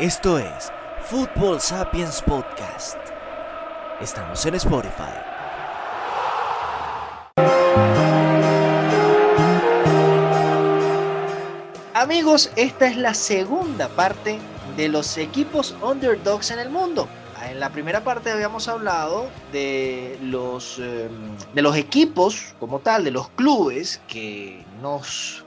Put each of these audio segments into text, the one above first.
Esto es Football Sapiens Podcast. Estamos en Spotify. Amigos, esta es la segunda parte de los equipos underdogs en el mundo. En la primera parte habíamos hablado de los, em, de los equipos como tal, de los clubes que nos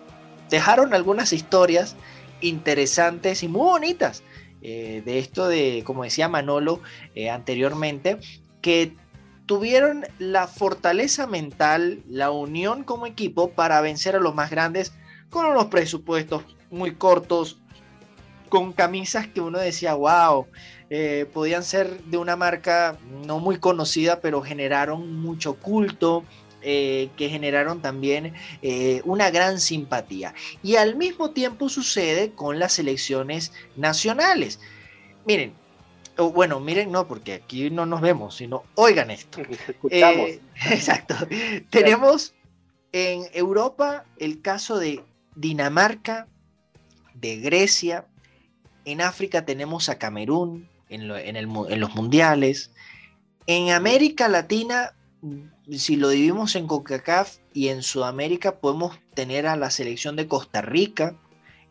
dejaron algunas historias interesantes y muy bonitas eh, de esto de, como decía Manolo eh, anteriormente, que tuvieron la fortaleza mental, la unión como equipo para vencer a los más grandes con unos presupuestos muy cortos, con camisas que uno decía, wow, eh, podían ser de una marca no muy conocida, pero generaron mucho culto, que generaron también una gran simpatía. Y al mismo tiempo sucede con las selecciones nacionales. Miren, bueno, miren, no, porque aquí no nos vemos, sino oigan esto. Escuchamos. Eh, exacto. Tenemos en Europa el caso de Dinamarca, de Grecia. En África tenemos a Camerún en, en los mundiales. En América Latina, si lo dividimos en CONCACAF y en Sudamérica, podemos tener a la selección de Costa Rica.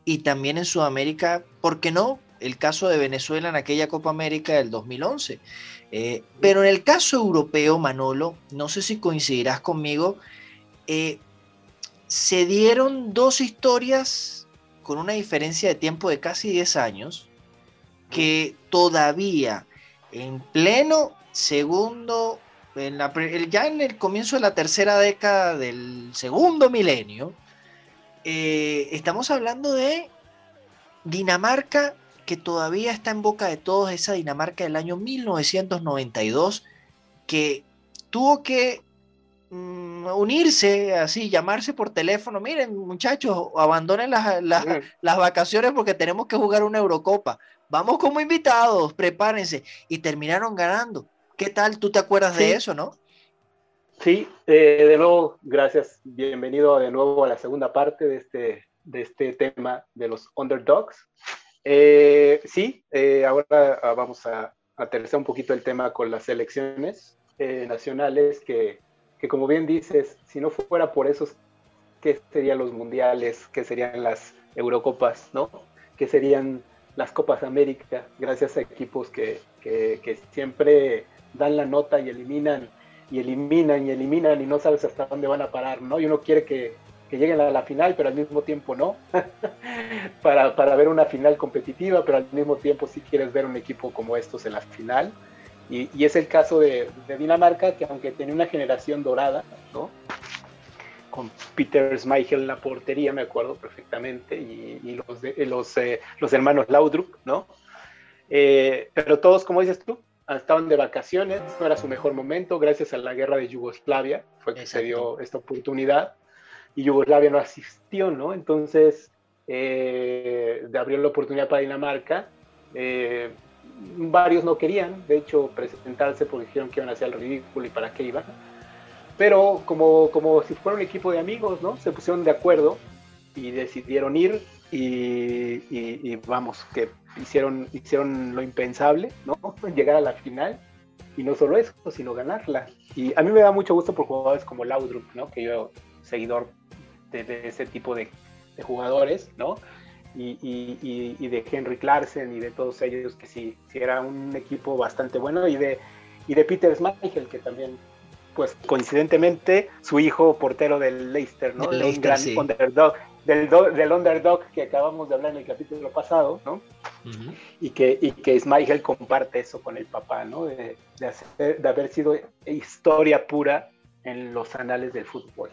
Y también en Sudamérica, ¿por qué no? el caso de Venezuela en aquella Copa América del 2011. Eh, pero en el caso europeo, Manolo, no sé si coincidirás conmigo, eh, se dieron dos historias con una diferencia de tiempo de casi 10 años que todavía en pleno segundo, en la, ya en el comienzo de la tercera década del segundo milenio, eh, estamos hablando de Dinamarca que todavía está en boca de todos, esa Dinamarca del año 1992, que tuvo que mm, unirse, así, llamarse por teléfono, miren muchachos, abandonen las, las, vacaciones porque tenemos que jugar una Eurocopa, vamos como invitados, prepárense, y terminaron ganando. ¿Qué tal? ¿Tú te acuerdas de eso, no? Sí, eh, de nuevo, gracias. Bienvenido de nuevo a la segunda parte de este, de este tema de los underdogs. Eh, sí, eh, ahora ah, vamos a aterrizar un poquito el tema con las elecciones eh, nacionales, que, que, como bien dices, si no fuera por esos, ¿qué serían los mundiales? ¿Qué serían las Eurocopas? ¿no? ¿Qué serían las Copas América? Gracias a equipos que, que, que siempre dan la nota y eliminan y eliminan y eliminan y no sabes hasta dónde van a parar, ¿no? Y uno quiere que, que lleguen a la final, pero al mismo tiempo no, para, para, ver una final competitiva, pero al mismo tiempo si quieres ver un equipo como estos en la final. Y, y es el caso de, de, Dinamarca, que aunque tenía una generación dorada, ¿no? con Peter Schmeichel en la portería, me acuerdo perfectamente, y, y los, de, los, eh, los hermanos Laudrup, ¿no? Eh, pero todos, como dices tú, estaban de vacaciones, no era su mejor momento, gracias a la guerra de Yugoslavia fue que Exacto. se dio esta oportunidad y Yugoslavia no asistió, ¿no? Entonces, eh, abrió la oportunidad para Dinamarca. Eh, varios no querían, de hecho, presentarse porque dijeron que iban a hacer el ridículo y para qué iban. Pero como, como si fuera un equipo de amigos, ¿no? Se pusieron de acuerdo y decidieron ir y, y, y vamos, que hicieron, hicieron lo impensable, ¿no? Llegar a la final y no solo eso, sino ganarla. Y a mí me da mucho gusto por jugadores como Laudrup, ¿no? Que yo seguidor de, de ese tipo de, de, jugadores, ¿no? Y, y, y, de Henry Clarkson y de todos ellos, que sí, sí era un equipo bastante bueno, y de, y de Peter Schmeichel, que también, pues coincidentemente, su hijo portero del Leicester, ¿no? El Leicester, un gran sí. underdog, del, do, del, underdog que acabamos de hablar en el capítulo pasado, ¿no? Uh -huh. y, que, y que Schmeichel comparte eso con el papá, ¿no? De, de, hacer, de haber sido historia pura en los anales del fútbol.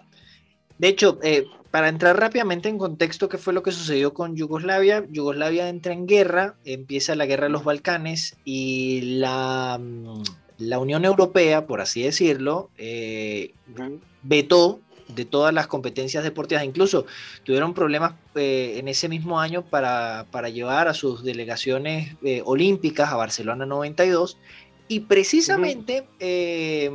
De hecho, eh, para entrar rápidamente en contexto, ¿qué fue lo que sucedió con Yugoslavia? Yugoslavia entra en guerra, empieza la guerra de los Balcanes y la, mm, la Unión Europea, por así decirlo, eh, uh -huh. vetó de todas las competencias deportivas. Incluso tuvieron problemas eh, en ese mismo año para, para, llevar a sus delegaciones eh, olímpicas a Barcelona 92. Y precisamente, uh -huh. eh,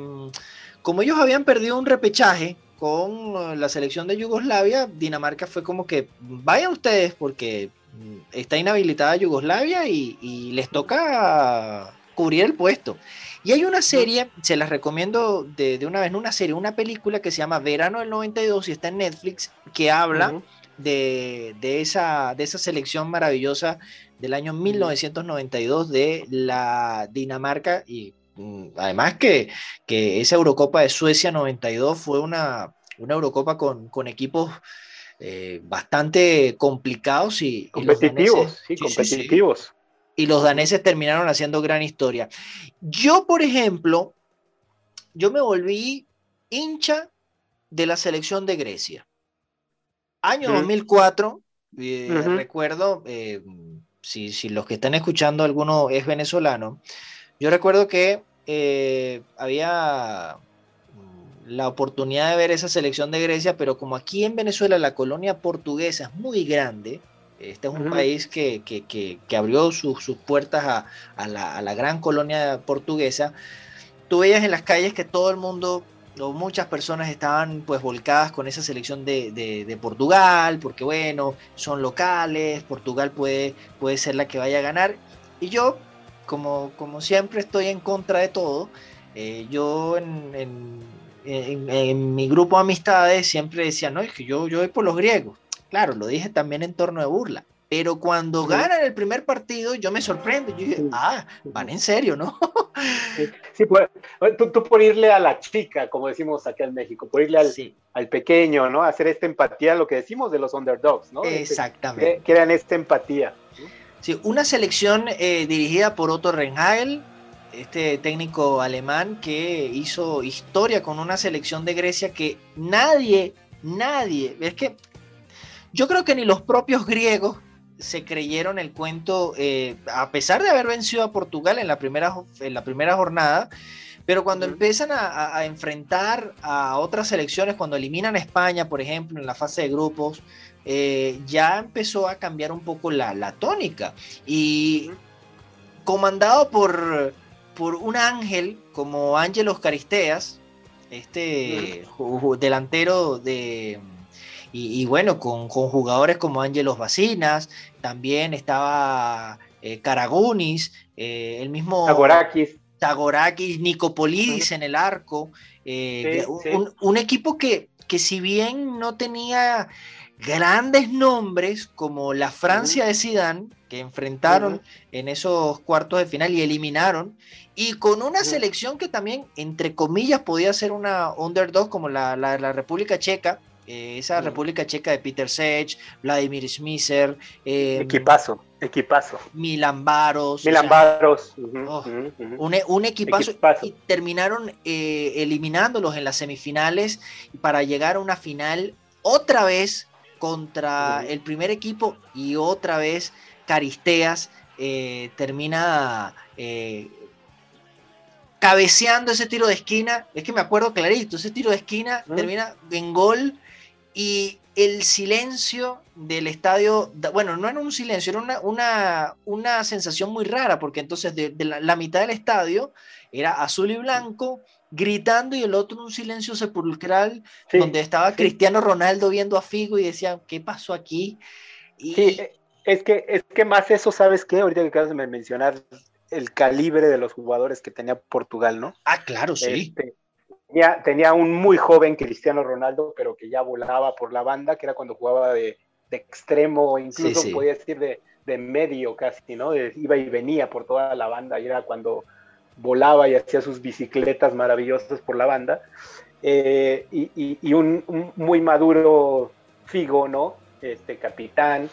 como ellos habían perdido un repechaje con la selección de Yugoslavia, Dinamarca fue como que vayan ustedes porque está inhabilitada Yugoslavia y, les toca cubrir el puesto. Y hay una serie, se las recomiendo de, una vez, una serie, una película que se llama Verano del 92 y está en Netflix, que habla de, esa, de esa selección maravillosa del año 1992 de la Dinamarca. Y mm, además que, que esa Eurocopa de Suecia 92 fue una, una Eurocopa con, con equipos eh, bastante complicados y competitivos, sí, competitivos. Y los daneses terminaron haciendo gran historia. Yo, por ejemplo, yo me volví hincha de la selección de Grecia. Año 2004, eh, recuerdo, eh, si, si, los que están escuchando alguno es venezolano, yo recuerdo que había la oportunidad de ver esa selección de Grecia, pero como aquí en Venezuela la colonia portuguesa es muy grande, este es un país que, abrió sus puertas a, la, gran colonia portuguesa, tú veías en las calles que todo el mundo o muchas personas estaban pues volcadas con esa selección de, Portugal, porque bueno, son locales, Portugal puede, puede ser la que vaya a ganar, y yo, como, como siempre estoy en contra de todo, eh, yo en en, mi grupo de amistades siempre decían, no, es que yo, yo voy por los griegos. Claro, lo dije también en torno de burla. Pero cuando ganan el primer partido, yo me sorprendo. Yo dije, ah, van en serio, ¿no? Sí, pues, tú, por irle a la chica, como decimos aquí en México, por irle al, al pequeño, ¿no? Hacer esta empatía, lo que decimos de los underdogs, ¿no? Este, Exactamente. Que, eran esta empatía. Sí, una selección eh, dirigida por Otto Rehagel, este técnico alemán que hizo historia con una selección de Grecia que nadie, nadie, es que yo creo que ni los propios griegos se creyeron el cuento, eh, a pesar de haber vencido a Portugal en la primera, en la primera jornada, pero cuando empiezan a, enfrentar a otras selecciones, cuando eliminan a España, por ejemplo, en la fase de grupos, eh, ya empezó a cambiar un poco la, la tónica. Y comandado por por un ángel como Ángelos Caristeas, este delantero de... Y, bueno, con, jugadores como Ángelos Bacinas, también estaba eh, Caragunis, eh, el mismo... Tagorakis. Tagorakis, Nicopolidis en el arco. Eh, un, equipo que, que si bien no tenía grandes nombres como la Francia de Zidane, que enfrentaron en esos cuartos de final y eliminaron, y con una selección que también, entre comillas, podía ser una underdog como la, la, República Checa, eh, esa República Checa de Peter Sech, Vladimir Smisser. Eh, equipazo, equipazo. Milan Baros. Milan Baros. Oh, un, equipazo, Y terminaron eh, eliminándolos en las semifinales para llegar a una final otra vez contra el primer equipo y otra vez Caristeas termina cabeceando ese tiro de esquina, es que me acuerdo clarito, ese tiro de esquina termina en gol y el silencio del estadio, bueno, no era un silencio, era una, una, una sensación muy rara, porque entonces de, la, mitad del estadio era azul y blanco, gritando y el otro un silencio sepulcral, donde estaba Cristiano Ronaldo viendo a Figo y decía, ¿qué pasó aquí? Y... Sí, es que, es que más eso, ¿sabes qué? Ahorita que acabas de mencionar el calibre de los jugadores que tenía Portugal, ¿no? Ah, claro, sí. Este, tenía, un muy joven Cristiano Ronaldo, pero que ya volaba por la banda, que era cuando jugaba de, extremo, incluso podía decir de, medio casi, ¿no? iba y venía por toda la banda, y era cuando volaba y hacía sus bicicletas maravillosas por la banda. Eh, y, un, muy maduro Figo, ¿no? Este capitán,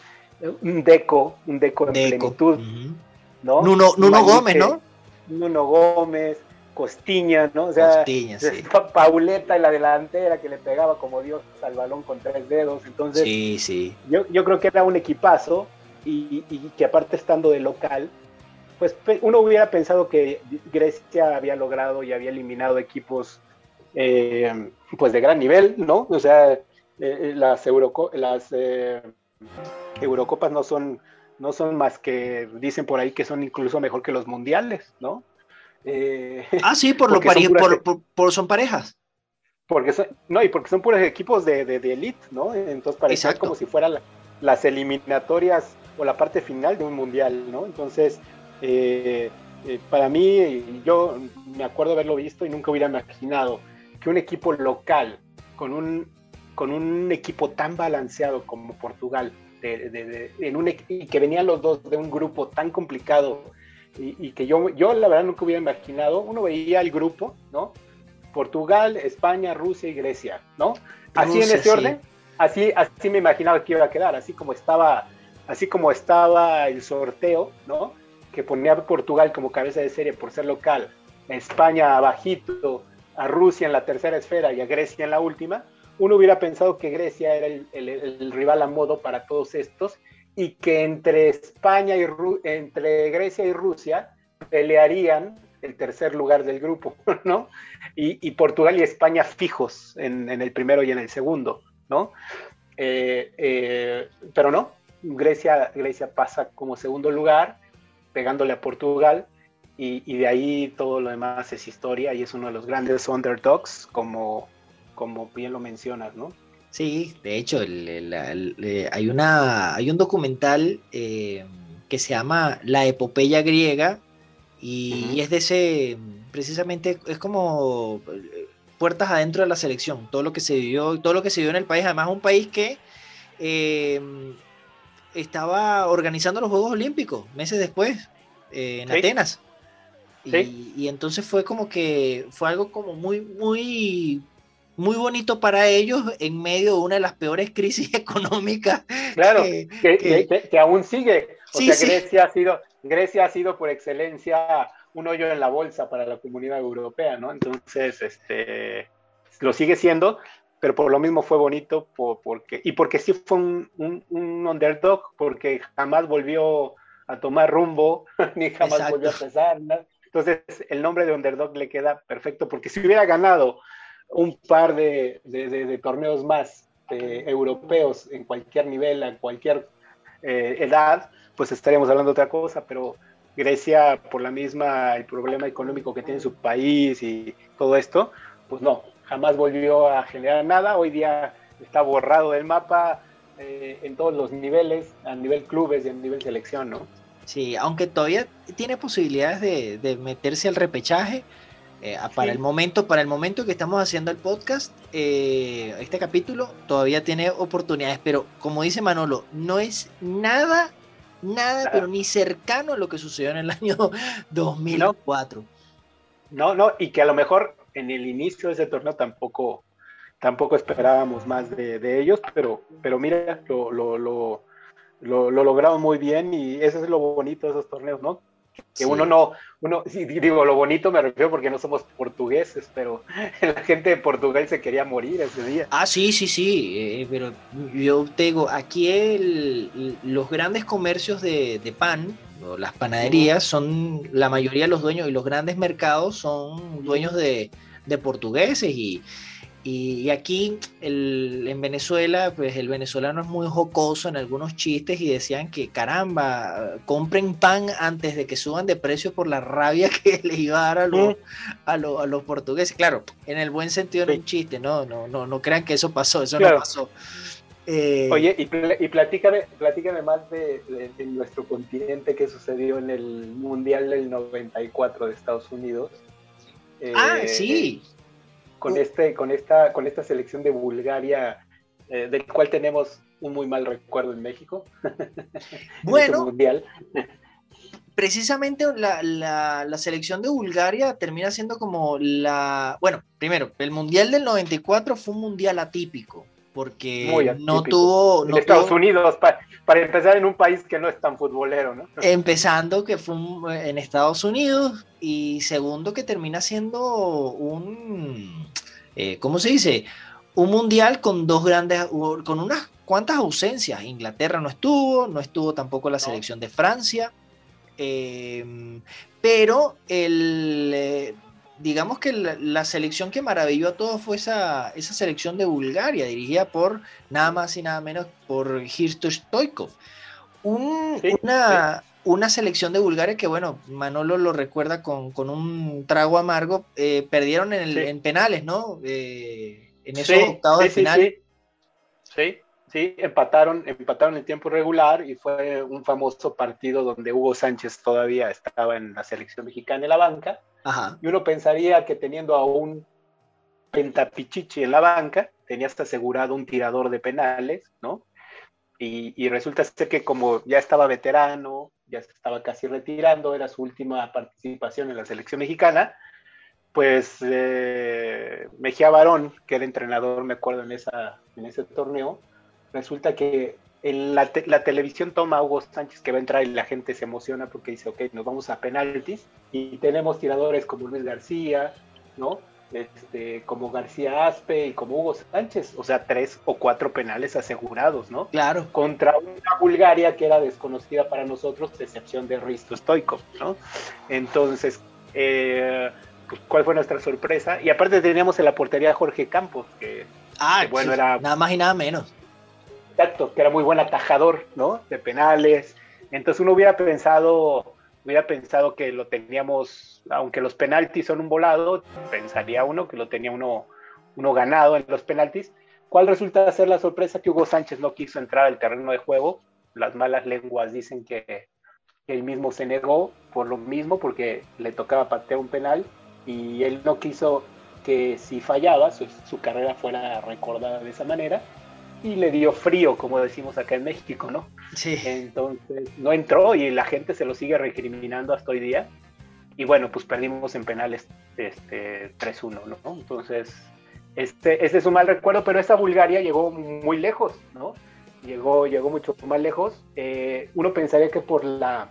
un deco, un deco en plenitud. ¿no? Nuno, Gómez, ¿no? Nuno Gómez, Costiña, ¿no? O sea, Costiña, sí. Pauleta en la delantera que le pegaba como Dios al balón con tres dedos. Entonces, sí, sí. Yo, yo creo que era un equipazo y, que aparte estando de local, pues uno hubiera pensado que Grecia había logrado y había eliminado equipos eh, pues de gran nivel, ¿no? O sea, eh, las, Euroco las eh, Eurocopas no son no son más que, dicen por ahí que son incluso mejor que los mundiales, ¿no? Eh, ah, sí, por, lo son, por, son parejas. Porque son, no, y porque son puros equipos de, de, elite, ¿no? Entonces parece como si fueran las eliminatorias o la parte final de un mundial, ¿no? Entonces, eh, eh, para mí, yo me acuerdo haberlo visto y nunca hubiera imaginado que un equipo local con un, con un equipo tan balanceado como Portugal, en un, y que venían los dos de un grupo tan complicado y, que yo, yo la verdad nunca hubiera imaginado, uno veía el grupo, ¿no? Portugal, España, Rusia y Grecia, ¿no? Así en ese orden, así, así me imaginaba que iba a quedar, así como estaba, así como estaba el sorteo, ¿no? Que ponía a Portugal como cabeza de serie por ser local, a España abajito, a Rusia en la tercera esfera y a Grecia en la última, uno hubiera pensado que Grecia era el, el, rival a modo para todos estos y que entre España y entre Grecia y Rusia pelearían el tercer lugar del grupo, ¿no? Y, Portugal y España fijos en, el primero y en el segundo, ¿no? Eh, eh, pero no, Grecia, Grecia pasa como segundo lugar, pegándole a Portugal, y, de ahí todo lo demás es historia y es uno de los grandes underdogs, como, como bien lo mencionas, ¿no? Sí, de hecho, eh, hay, una, hay un documental que se llama La epopeya griega, y, es de ese, precisamente, es como eh, puertas adentro de la selección, todo lo que se vivió, todo lo que se vio en el país, además un país que estaba organizando los Juegos Olímpicos meses después, eh, en Atenas. Y, entonces fue como que fue algo como muy, muy, muy bonito para ellos en medio de una de las peores crisis económicas. Claro, que, que, aún sigue. O sea, Grecia ha sido, Grecia ha sido por excelencia un hoyo en la bolsa para la comunidad europea, ¿no? Entonces, este, lo sigue siendo, pero por lo mismo fue bonito porque, y porque sí fue un, underdog, porque jamás volvió a tomar rumbo, ni jamás volvió a pesar, ¿no? Entonces, el nombre de underdog le queda perfecto, porque si hubiera ganado un par de, torneos más europeos en cualquier nivel, en cualquier eh, edad, pues estaríamos hablando de otra cosa, pero Grecia, por la misma, el problema económico que tiene su país y todo esto, pues no, jamás volvió a generar nada. Hoy día está borrado del mapa eh, en todos los niveles, a nivel clubes y a nivel selección, ¿no? Sí, aunque todavía tiene posibilidades de, meterse al repechaje. Eh, para el momento, para el momento que estamos haciendo el podcast, eh, este capítulo todavía tiene oportunidades, pero como dice Manolo, no es nada nada, pero ni cercano a lo que sucedió en el año 2004. No, no, y que a lo mejor en el inicio de ese torneo tampoco, tampoco esperábamos más de, ellos, pero, pero mira, lo, lo, lo, lo, lograron muy bien y eso es lo bonito de esos torneos, ¿no? Que uno no, uno, digo, lo bonito me refiero porque no somos portugueses, pero la gente de Portugal se quería morir ese día. Ah, sí, sí, sí, eh, pero yo te digo, aquí el, los grandes comercios de, de pan, las panaderías, son la mayoría de los dueños y los grandes mercados son dueños de, de portugueses y y, aquí en Venezuela, pues el venezolano es muy jocoso en algunos chistes y decían que caramba, compren pan antes de que suban de precio por la rabia que les iba a dar a los, a, los portugueses. Claro, en el buen sentido de un chiste, no, no, no, no crean que eso pasó, eso no pasó. Eh, Oye, y, y platícame, platícame más de, nuestro continente que sucedió en el Mundial del 94 de Estados Unidos. ah, eh, sí con, este, con, esta, con esta selección de Bulgaria, eh, del cual tenemos un muy mal recuerdo en México. Bueno, mundial. precisamente la, la, selección de Bulgaria termina siendo como la... Bueno, primero, el Mundial del 94 fue un mundial atípico, porque no tuvo... en Estados Unidos, para, empezar en un país que no es tan futbolero, ¿no? Empezando que fue en Estados Unidos y segundo que termina siendo un eh, ¿cómo se dice? Un mundial con dos grandes, con unas cuantas ausencias. Inglaterra no estuvo, no estuvo tampoco la selección de Francia, eh, pero el, eh, digamos que la, selección que maravilló a todos fue esa, esa selección de Bulgaria, dirigida por nada más y nada menos por Hirsto Stoikov. una, una selección de Bulgaria que, bueno, Manolo lo recuerda con, un trago amargo, eh, perdieron en, penales, ¿no? Eh, en esos octavos de final. Sí, Sí, empataron, empataron en tiempo regular y fue un famoso partido donde Hugo Sánchez todavía estaba en la selección mexicana en la banca. Y uno pensaría que teniendo a un pentapichichi en la banca, tenías asegurado un tirador de penales, ¿no? Y, y, resulta ser que como ya estaba veterano, ya se estaba casi retirando, era su última participación en la selección mexicana, pues eh, Mejía Barón, que era entrenador, me acuerdo, en, esa, en ese torneo, resulta que en la, la, televisión toma a Hugo Sánchez que va a entrar y la gente se emociona porque dice, ok, nos vamos a penaltis y tenemos tiradores como Luis García, ¿no? Este, como García Aspe y como Hugo Sánchez, o sea, tres o cuatro penales asegurados, ¿no? Claro. Contra una Bulgaria que era desconocida para nosotros, excepción de Risto Stoikov, ¿no? Entonces, eh, pues, ¿cuál fue nuestra sorpresa? Y aparte teníamos en la portería a Jorge Campos, que, ah, bueno, era... Nada más y nada menos. Exacto, que era muy buen atajador, ¿no? De penales. Entonces uno hubiera pensado hubiera pensado que lo teníamos, aunque los penaltis son un volado, pensaría uno que lo tenía uno, uno ganado en los penaltis. ¿Cuál resulta ser la sorpresa? Que Hugo Sánchez no quiso entrar al terreno de juego. Las malas lenguas dicen que, él mismo se negó por lo mismo, porque le tocaba patear un penal y él no quiso que si fallaba su, su carrera fuera recordada de esa manera y le dio frío, como decimos acá en México, ¿no? Sí. Entonces no entró y la gente se lo sigue recriminando hasta hoy día. Y bueno, pues perdimos en penales este, 3-1, ¿no? Entonces, este, este es un mal recuerdo, pero esa Bulgaria llegó muy lejos, ¿no? Llegó, llegó mucho más lejos. Eh, uno pensaría que por la,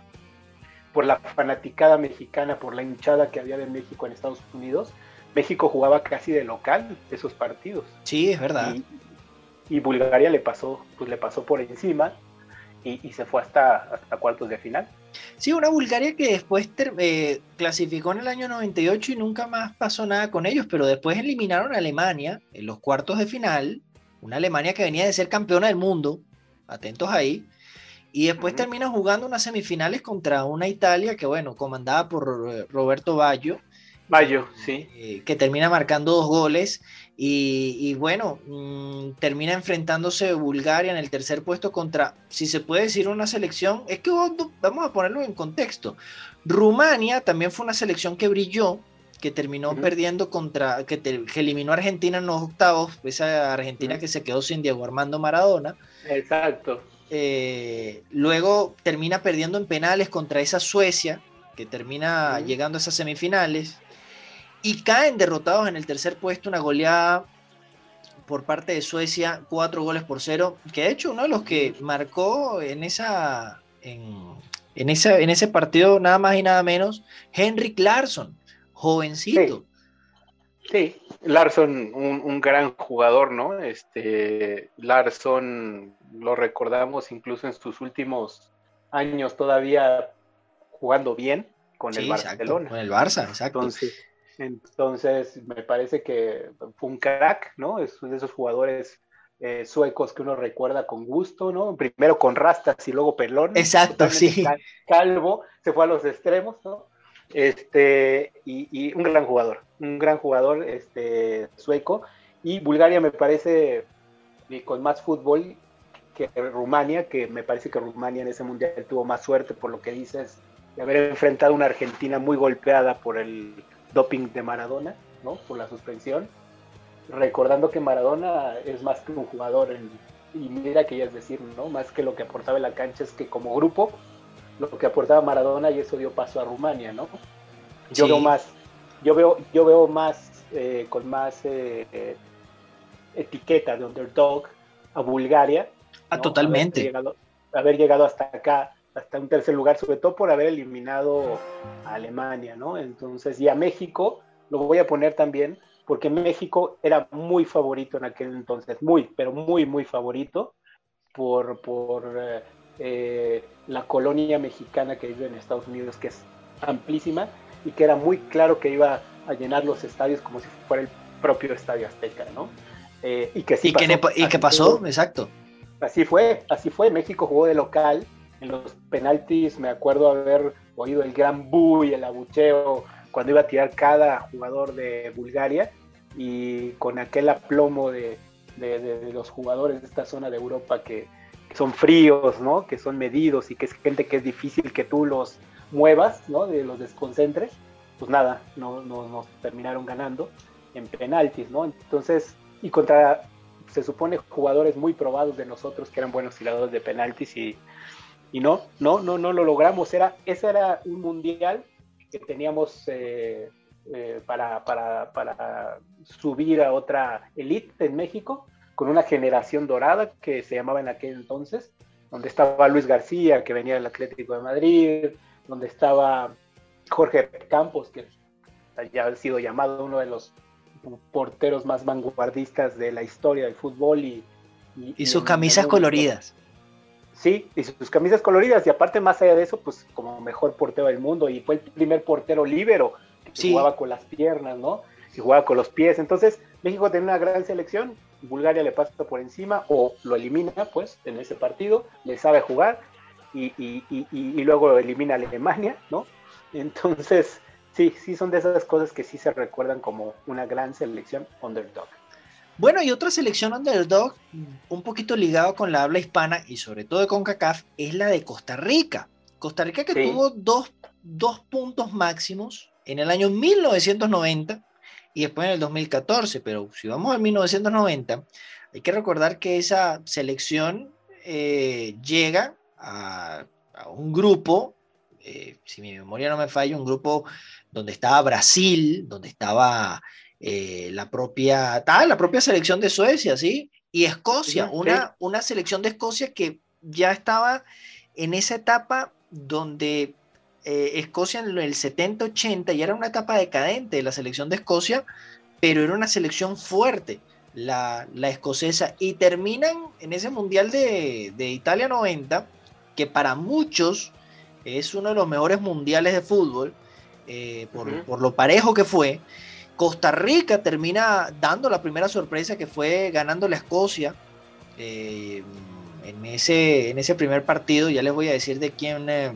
por la fanaticada mexicana, por la hinchada que había de México en Estados Unidos, México jugaba casi de local esos partidos. Sí, es verdad y Bulgaria le pasó, pues le pasó por encima y, se fue hasta, hasta cuartos de final. Sí, una Bulgaria que después eh, clasificó en el año 98 y nunca más pasó nada con ellos, pero después eliminaron a Alemania en los cuartos de final, una Alemania que venía de ser campeona del mundo, atentos ahí, y después termina jugando unas semifinales contra una Italia que, bueno, comandada por eh, Roberto Baggio. Baggio, sí. Eh, que termina marcando dos goles y, bueno, mm, termina enfrentándose Bulgaria en el tercer puesto contra, si se puede decir, una selección, es que vamos a ponerlo en contexto. Rumania también fue una selección que brilló, que terminó perdiendo contra, que, eliminó a Argentina en los octavos, esa Argentina que se quedó sin Diego Armando Maradona. Exacto. Eh, luego termina perdiendo en penales contra esa Suecia, que termina llegando a esas semifinales y caen derrotados en el tercer puesto, una goleada por parte de Suecia, cuatro goles por cero, que de hecho uno de los que marcó en esa en, en, en ese partido nada más y nada menos, Henrik Larsson, jovencito. Sí, Larsson, un, gran jugador, ¿no? Este, Larsson lo recordamos incluso en sus últimos años todavía jugando bien con el Barcelona. con el Barça, exacto. Entonces, entonces, me parece que fue un crack, ¿no? Es de esos jugadores eh, suecos que uno recuerda con gusto, ¿no? Primero con rastas y luego pelón. Exacto, sí. Calvo, se fue a los extremos, ¿no? Este, y, un gran jugador, un gran jugador este, sueco. Y Bulgaria me parece con más fútbol que Rumania, que me parece que Rumania en ese mundial tuvo más suerte por lo que dices, de haber enfrentado a una Argentina muy golpeada por el doping de Maradona, ¿no? Por la suspensión. Recordando que Maradona es más que un jugador, y mira que ya es decir, ¿no? Más que lo que aportaba en la cancha es que como grupo, lo que aportaba Maradona y eso dio paso a Rumania, ¿no? Yo veo más, yo veo, yo veo más, eh, con más eh, eh, etiqueta de underdog a Bulgaria. Ah, totalmente. Haber llegado, haber llegado hasta acá hasta un tercer lugar, sobre todo por haber eliminado a Alemania, ¿no? Entonces, y a México lo voy a poner también, porque México era muy favorito en aquel entonces, muy, pero muy, muy favorito por, por eh, eh, la colonia mexicana que vive en Estados Unidos, que es amplísima y que era muy claro que iba a llenar los estadios como si fuera el propio estadio Azteca, ¿no? Eh, y que sí pasó, ¿Y qué pasó? Exacto. Así fue, así fue. México jugó de local en los penaltis me acuerdo haber oído el gran bu y el abucheo cuando iba a tirar cada jugador de Bulgaria y con aquel aplomo de, de, los jugadores de esta zona de Europa que, son fríos, ¿no? Que son medidos y que es gente que es difícil que tú los muevas, ¿no? De los desconcentres, pues nada, no, no nos terminaron ganando en penaltis, ¿no? Entonces, y contra, se supone, jugadores muy probados de nosotros que eran buenos tiradores de penaltis y, y no, no, no, no lo logramos. Era, ese era un mundial que teníamos eh, eh, para, para, para, subir a otra elite en México, con una generación dorada que se llamaba en aquel entonces, donde estaba Luis García, que venía del Atlético de Madrid, donde estaba Jorge Campos, que ya ha sido llamado uno de los porteros más vanguardistas de la historia del fútbol y, y, sus camisas coloridas. Sí, y sus camisas coloridas, y aparte más allá de eso, pues como mejor portero del mundo, y fue el primer portero líbero, que jugaba con las piernas, ¿no? Y jugaba con los pies. Entonces, México tiene una gran selección, Bulgaria le pasa por encima o lo elimina, pues, en ese partido, le sabe jugar, y, y, y, y luego lo elimina Alemania, ¿no? Entonces, sí, sí son de esas cosas que sí se recuerdan como una gran selección underdog. Bueno, y otra selección underdog, un poquito ligado con la habla hispana y sobre todo de CONCACAF, es la de Costa Rica. Costa Rica que tuvo dos, dos, puntos máximos en el año 1990 y después en el 2014, pero si vamos al 1990, hay que recordar que esa selección eh, llega a, un grupo, eh, si mi memoria no me falla, un grupo donde estaba Brasil, donde estaba eh, la, propia, la propia selección de Suecia, ¿sí? Y Escocia, una, una selección de Escocia que ya estaba en esa etapa donde eh, Escocia en el 70-80 ya era una etapa decadente de la selección de Escocia, pero era una selección fuerte, la, la escocesa, y terminan en ese Mundial de, de, Italia 90, que para muchos es uno de los mejores mundiales de fútbol, eh, por, por, lo parejo que fue, Costa Rica termina dando la primera sorpresa que fue ganando la Escocia. Eh, en, ese, en ese primer partido, ya les voy a decir de quién, eh,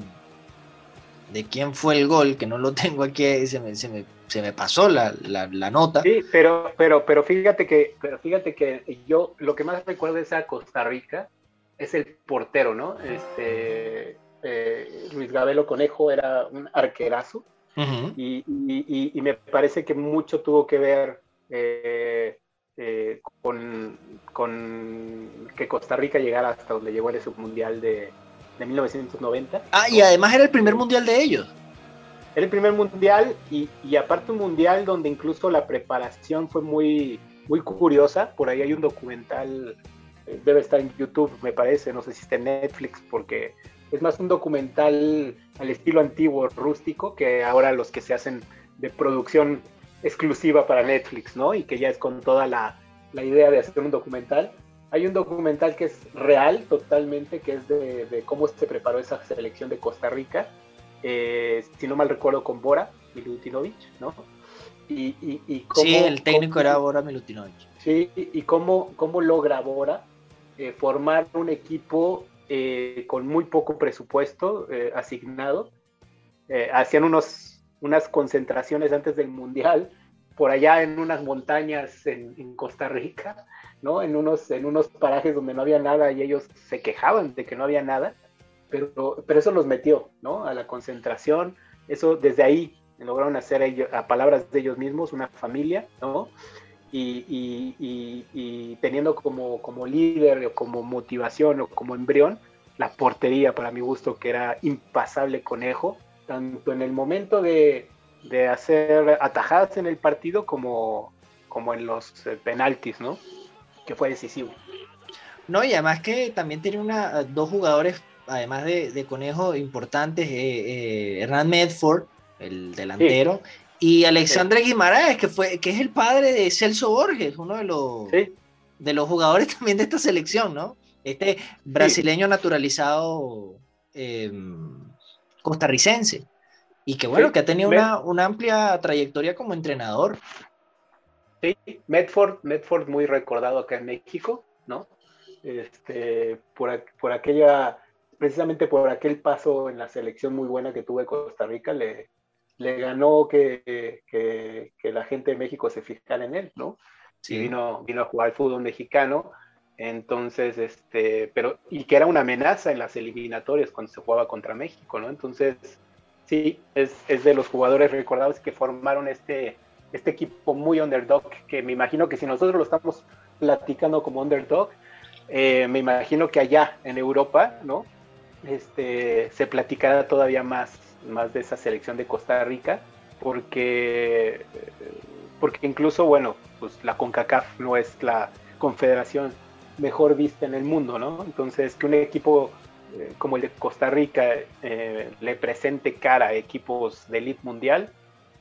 de quién fue el gol, que no lo tengo aquí, se me, se me, se me pasó la, la, nota. Sí, pero, pero, pero, fíjate que, pero fíjate que yo lo que más recuerdo de esa Costa Rica es el portero, ¿no? Este, eh, Luis Gabelo Conejo era un arquerazo y, me parece que mucho tuvo que ver eh, eh, con, que Costa Rica llegara hasta donde llegó en ese mundial de, 1990. Ah, y además era el primer mundial de ellos. Era el primer mundial y, aparte un mundial donde incluso la preparación fue muy, muy curiosa. Por ahí hay un documental, eh, debe estar en YouTube, me parece, no sé si está en Netflix, porque es más un documental al estilo antiguo, rústico, que ahora los que se hacen de producción exclusiva para Netflix, ¿no? Y que ya es con toda la, idea de hacer un documental. Hay un documental que es real totalmente, que es de, cómo se preparó esa selección de Costa Rica, eh, si no mal recuerdo, con Bora Milutinovic, ¿no? Y, y, sí, el técnico era Bora Milutinovic. Sí, y, cómo, cómo logra Bora eh, formar un equipo eh, con muy poco presupuesto eh, asignado. Eh, hacían unos, unas concentraciones antes del Mundial por allá en unas montañas en, Costa Rica, ¿no? En unos, en unos parajes donde no había nada y ellos se quejaban de que no había nada, pero, pero eso los metió, ¿no? A la concentración, eso desde ahí lograron hacer ellos, a palabras de ellos mismos una familia, ¿no? Y, teniendo como, como líder o como motivación o como embrión la portería para mi gusto que era impasable conejo, tanto en el momento de, hacer atajadas en el partido como, como en los eh, penaltis, ¿no? Que fue decisivo. No, y además que también tiene una, dos jugadores, además de, conejo, importantes, eh, eh, Hernán Medford, el delantero, y Alexandre Guimaraes, que, fue, que es el padre de Celso Borges, uno de los, de los jugadores también de esta selección, ¿no? Este brasileño naturalizado em, costarricense. Y que bueno, que ha tenido una, una, amplia trayectoria como entrenador. Sí, Medford, Medford muy recordado acá en México, ¿no? Este, por, por aquella, precisamente por aquel paso en la selección muy buena que tuve Costa Rica, le, le ganó que, que, la gente de México se fijara en él, ¿no? y vino, vino a jugar fútbol mexicano. Entonces, este, pero, y que era una amenaza en las eliminatorias cuando se jugaba contra México, ¿no? Entonces, sí, es, es de los jugadores recordados que formaron este, este equipo muy underdog, que me imagino que si nosotros lo estamos platicando como underdog, eh, me imagino que allá en Europa, ¿no? Este, se platicará todavía más, más de esa selección de Costa Rica, porque, porque incluso, bueno, pues la CONCACAF no es la confederación mejor vista en el mundo, ¿no? Entonces, que un equipo eh, como el de Costa Rica eh, le presente cara a equipos de elite mundial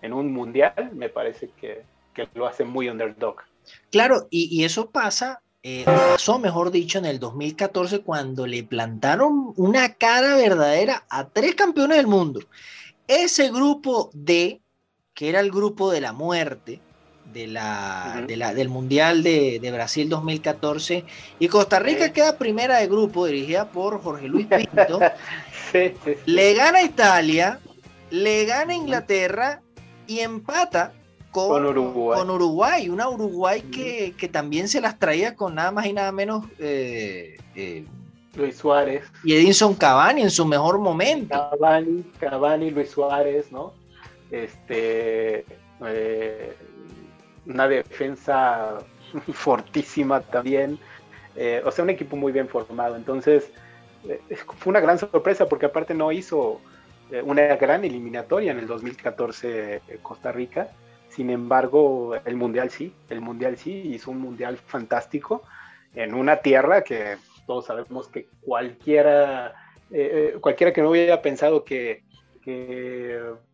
en un mundial, me parece que, que lo hace muy underdog. Claro, y, y eso pasa eh, pasó, mejor dicho, en el 2014 cuando le plantaron una cara verdadera a tres campeones del mundo. Ese grupo D, que era el grupo de la muerte de la, del Mundial de, Brasil 2014, y Costa Rica queda primera de grupo, dirigida por Jorge Luis Pinto, le gana Italia, le gana Inglaterra y empata con, Uruguay. Una Uruguay que, también se las traía con nada más y nada menos eh, eh, Luis Suárez. Y Edinson Cavani en su mejor momento. Cavani, Cavani, Luis Suárez, ¿no? Este, eh, una defensa fortísima también. o sea, un equipo muy bien formado. Entonces, fue una gran sorpresa porque aparte no hizo una gran eliminatoria en el 2014 Costa Rica sin embargo, el Mundial sí, el Mundial sí, hizo un Mundial fantástico en una tierra que todos sabemos que cualquiera, eh, eh, cualquiera que no hubiera pensado que,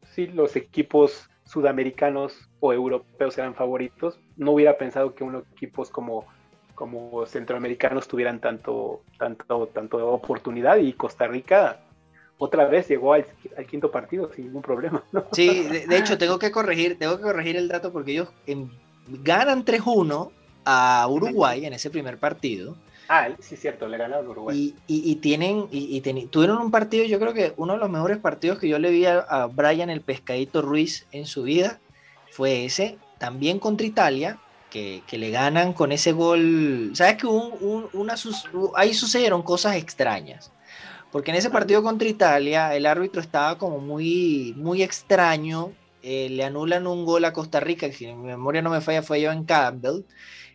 sí, los equipos sudamericanos o europeos eran favoritos, no hubiera pensado que unos equipos como, como centroamericanos tuvieran tanto, tanto, tanto oportunidad y Costa Rica otra vez llegó al, quinto partido sin ningún problema. Sí, de, hecho tengo que corregir, tengo que corregir el dato porque ellos ganan 3-1 a Uruguay en ese primer partido. Ah, sí, cierto, le ganaron a Uruguay. Y, tienen, y, tuvieron un partido, yo creo que uno de los mejores partidos que yo le vi a, Brian el Pescadito Ruiz en su vida fue ese, también contra Italia, que, le ganan con ese gol. ¿Sabes que un, una, ahí sucedieron cosas extrañas? Porque en ese partido contra Italia el árbitro estaba como muy, muy extraño. Eh, le anulan un gol a Costa Rica, que si mi memoria no me falla fue en Campbell.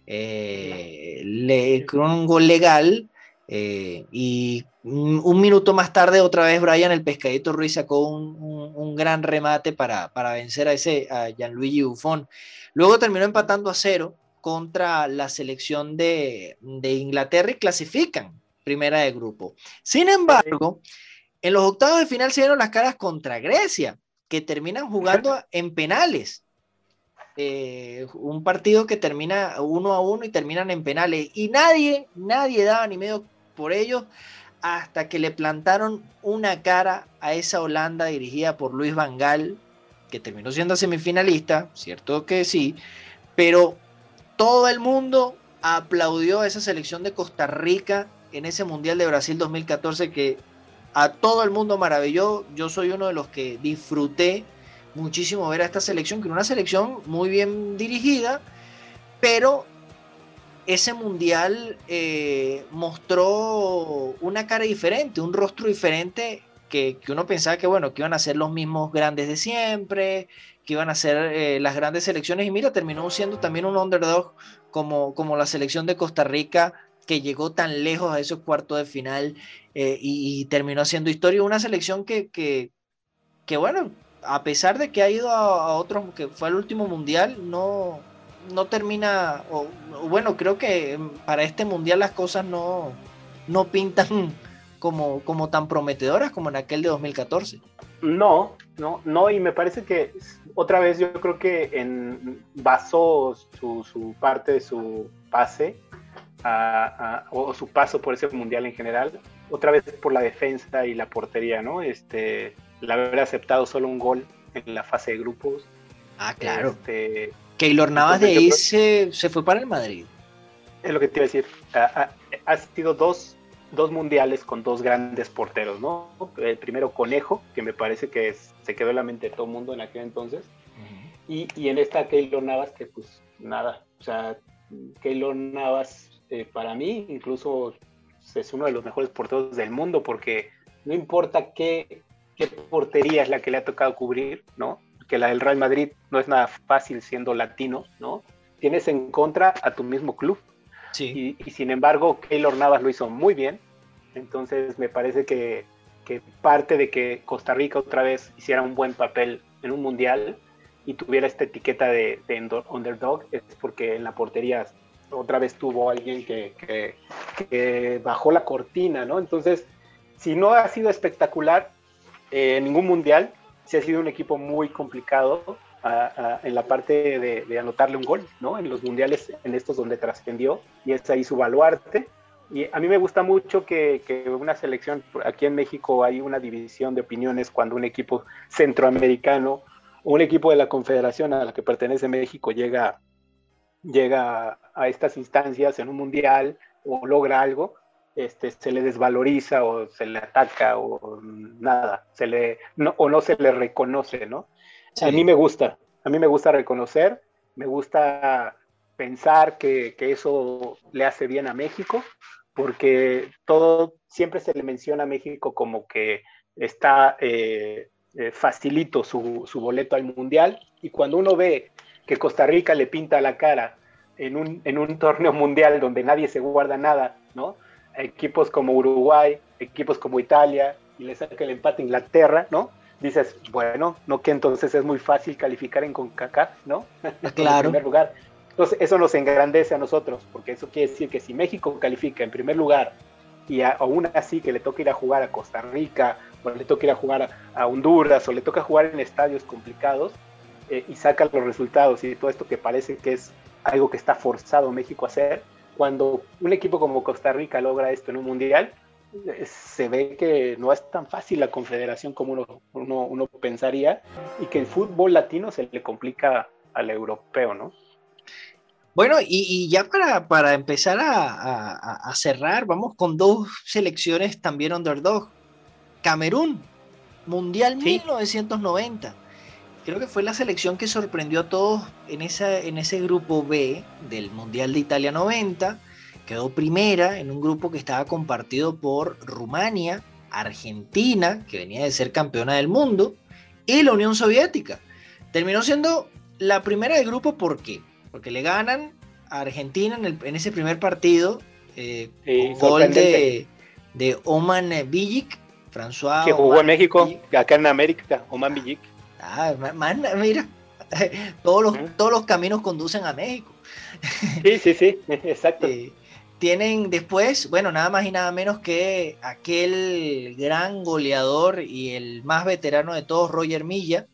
Eh, le con un gol legal. Eh, y un, minuto más tarde, otra vez Brian el Pescadito Ruiz sacó un, gran remate para, para, vencer a ese a Gianluigi Buffon. Luego terminó empatando a cero contra la selección de, de Inglaterra y clasifican primera de grupo. Sin embargo, en los octavos de final se dieron las caras contra Grecia, que terminan jugando en penales. Eh, un partido que termina uno a uno y terminan en penales. Y nadie, nadie daba ni medio por ellos hasta que le plantaron una cara a esa Holanda dirigida por Luis Van Gaal, que terminó siendo semifinalista, cierto que sí, pero todo el mundo aplaudió a esa selección de Costa Rica en ese Mundial de Brasil 2014 que a todo el mundo maravilló. Yo soy uno de los que disfruté muchísimo ver a esta selección, que era una selección muy bien dirigida, pero ese mundial eh, mostró una cara diferente, un rostro diferente que, uno pensaba que bueno, que iban a ser los mismos grandes de siempre, que iban a ser eh, las grandes selecciones y mira, terminó siendo también un underdog como, como la selección de Costa Rica que llegó tan lejos a esos cuartos de final eh, y, terminó haciendo historia. Una selección que, que, bueno, a pesar de que ha ido a, otros, que fue el último mundial, no, no termina, o, bueno, creo que para este mundial las cosas no, no pintan como, como tan prometedoras como en aquel de 2014. No, no, no, y me parece que otra vez yo creo que en, basó su, su parte de su pase o su paso por ese mundial en general, otra vez por la defensa y la portería, ¿no? Este, el haber aceptado solo un gol en la fase de grupos. Ah, claro. Este, Keylor Navas de ahí se, fue para el Madrid. Es lo que te iba a decir. Ha, ha, sido dos, dos, mundiales con dos grandes porteros, ¿no? El primero Conejo, que me parece que se quedó en la mente de todo el mundo en aquel entonces. y, y, en esta Keylor Navas, que pues nada, o sea, Keylor Navas, eh, para mí, incluso es uno de los mejores porteros del mundo, porque no importa qué, qué portería es la que le ha tocado cubrir, ¿no? Que la del Real Madrid no es nada fácil siendo latino, ¿no? Tienes en contra a tu mismo club. Sí. Y, sin embargo, Keylor Navas lo hizo muy bien. Entonces me parece que, que parte de que Costa Rica otra vez hiciera un buen papel en un mundial y tuviera esta etiqueta de, underdog es porque en la portería otra vez tuvo alguien que, bajó la cortina, ¿no? Entonces, si no ha sido espectacular en ningún mundial, sí ha sido un equipo muy complicado en la parte de, anotarle un gol, ¿no? En los mundiales, en estos donde trascendió, y es ahí su baluarte. Y a mí me gusta mucho que, que, una selección, aquí en México hay una división de opiniones cuando un equipo centroamericano un equipo de la confederación a la que pertenece México llega, llega a estas instancias en un mundial o logra algo, este, se le desvaloriza o se le ataca o nada, se le, o no se le reconoce, ¿no? A mí me gusta, a mí me gusta reconocer, me gusta pensar que, eso le hace bien a México, porque todo siempre se le menciona a México como que está eh, eh, facilito su, boleto al mundial y cuando uno ve que Costa Rica le pinta la cara en un, en un torneo mundial donde nadie se guarda nada, ¿no? equipos como Uruguay, equipos como Italia, y le saca el empate a Inglaterra, ¿no? Dices, bueno, no que entonces es muy fácil calificar en CONCACAF, ¿no? Claro. en primer lugar. Entonces, eso nos engrandece a nosotros, porque eso quiere decir que si México califica en primer lugar y aún así que le toca ir a jugar a Costa Rica, o le toca ir a jugar a, Honduras, o le toca jugar en estadios complicados, eh, y saca los resultados y todo esto que parece que es algo que está forzado México a hacer, cuando un equipo como Costa Rica logra esto en un mundial, eh, se ve que no es tan fácil la confederación como uno, uno, uno pensaría, y que el fútbol latino se le complica al europeo, ¿no? Bueno, y, ya para, para empezar a, cerrar, vamos con dos selecciones también underdog. Camerún, Mundial 1990. Creo que fue la selección que sorprendió a todos en, esa, en ese grupo B del Mundial de Italia 90. Quedó primera en un grupo que estaba compartido por Rumania, Argentina, que venía de ser campeona del mundo, y la Unión Soviética. Terminó siendo la primera del grupo, ¿por qué? porque le ganan a Argentina en, ese primer partido, eh, gol de, Oman Villic, François. Que jugó en México, acá en América, Oman Villic. Ah, mira, todos los, todos los caminos conducen a México. Sí, sí, sí, exacto. Eh, tienen después, bueno, nada más y nada menos que aquel gran goleador y el más veterano de todos, Roger Milla,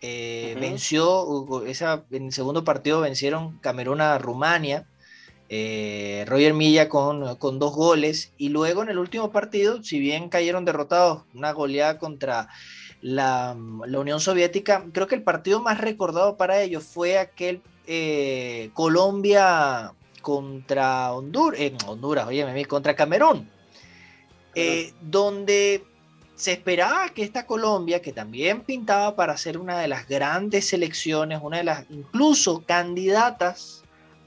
eh, venció, esa, en el segundo partido vencieron Camerún a Rumania, eh, Roger Milla con, con, dos goles, y luego en el último partido, si bien cayeron derrotados, una goleada contra la, Unión Soviética, creo que el partido más recordado para ellos fue aquel eh, Colombia contra Honduras, Honduras, oye, contra Camerún, donde se esperaba que esta Colombia, que también pintaba para ser una de las grandes selecciones, una de las incluso candidatas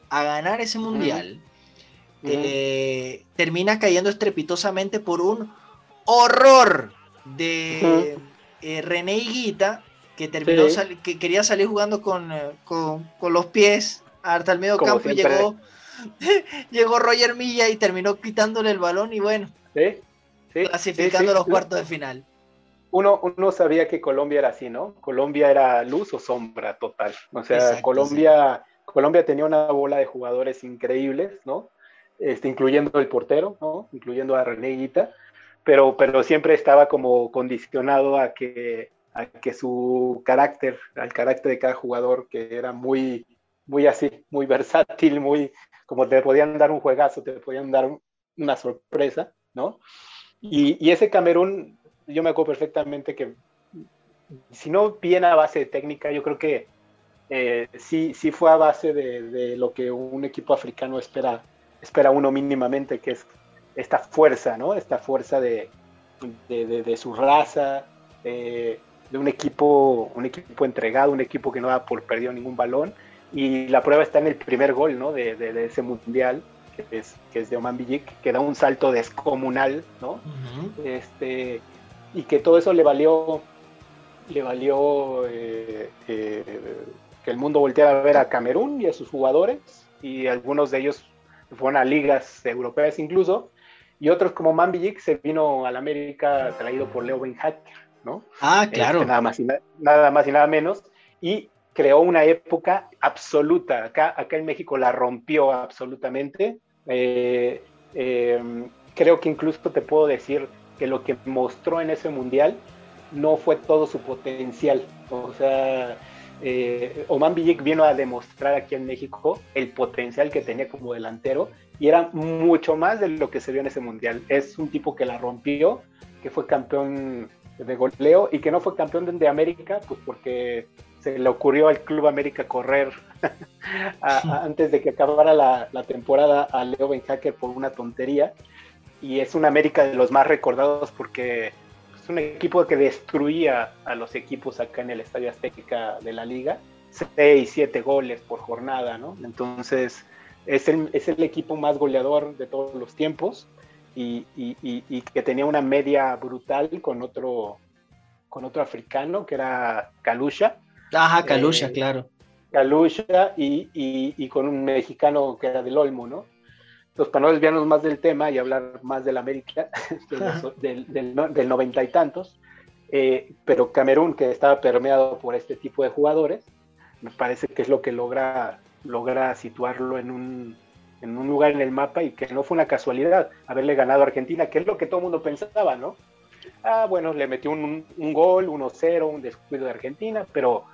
a ganar ese mundial, eh, termina cayendo estrepitosamente por un horror de eh, René Higuita, que, terminó que quería salir jugando con, eh, los pies hasta el medio campo y llegó, llegó Roger Milla y terminó quitándole el balón y bueno. ¿Sí? clasificando los cuartos de final. Uno, uno sabía que Colombia era así, ¿no? Colombia era luz o sombra total. O sea, Colombia, Colombia tenía una bola de jugadores increíbles, ¿no? Este, incluyendo el portero, ¿no? Incluyendo a René Guita, pero, pero siempre estaba como condicionado a que, a que su carácter, al carácter de cada jugador, que era muy, muy así, muy versátil, muy, como te podían dar un juegazo, te podían dar una sorpresa, ¿no? Y, ese Camerún, yo me acuerdo perfectamente que, si no bien a base de técnica, yo creo que eh, sí, sí fue a base de, lo que un equipo africano espera, espera uno mínimamente, que es esta fuerza, ¿no? Esta fuerza de, de, su raza, de un equipo, un equipo entregado, un equipo que no da por perdido ningún balón Y la prueba está en el primer gol ¿no? de, de, ese mundial, que es, que es de Oman Villic, que da un salto descomunal, ¿no? este, y que todo eso le valió, le valió eh, eh, que el mundo volteara a ver a Camerún y a sus jugadores, y algunos de ellos fueron a ligas europeas incluso, y otros como Mambijic se vino a la América traído por Leo Ben Hacker, ¿no? Ah, claro. Este, nada, más y nada más y nada menos, y creó una época absoluta, acá, acá en México la rompió absolutamente, eh, em, creo que incluso te puedo decir que lo que mostró en ese mundial no fue todo su potencial, o sea, eh, Oman Villic vino a demostrar aquí en México el potencial que tenía como delantero y era mucho más de lo que se vio en ese mundial. Es un tipo que la rompió, que fue campeón de goleo y que no fue campeón de América, pues porque se le ocurrió al Club América correr antes de que acabara la, temporada a Leo Benhacker por una tontería. Y es un América de los más recordados porque un equipo que destruía a los equipos acá en el Estadio Azteca de la liga, seis, siete goles por jornada, ¿no? Entonces es el, es el equipo más goleador de todos los tiempos y, y, que tenía una media brutal con otro, con otro africano que era Kalusha. Ajá, Kalusha, eh, claro. Kalusha y, y, con un mexicano que era del Olmo, ¿no? Entonces, para no desviarnos más del tema y hablar más del América, del, del, noventa y tantos, eh, pero Camerún, que estaba permeado por este tipo de jugadores, me parece que es lo que logra, logra situarlo en un, en un lugar en el mapa y que no fue una casualidad haberle ganado a Argentina, que es lo que todo el mundo pensaba, ¿no? Ah, bueno, le metió un, un gol, 1-0, un descuido de Argentina, pero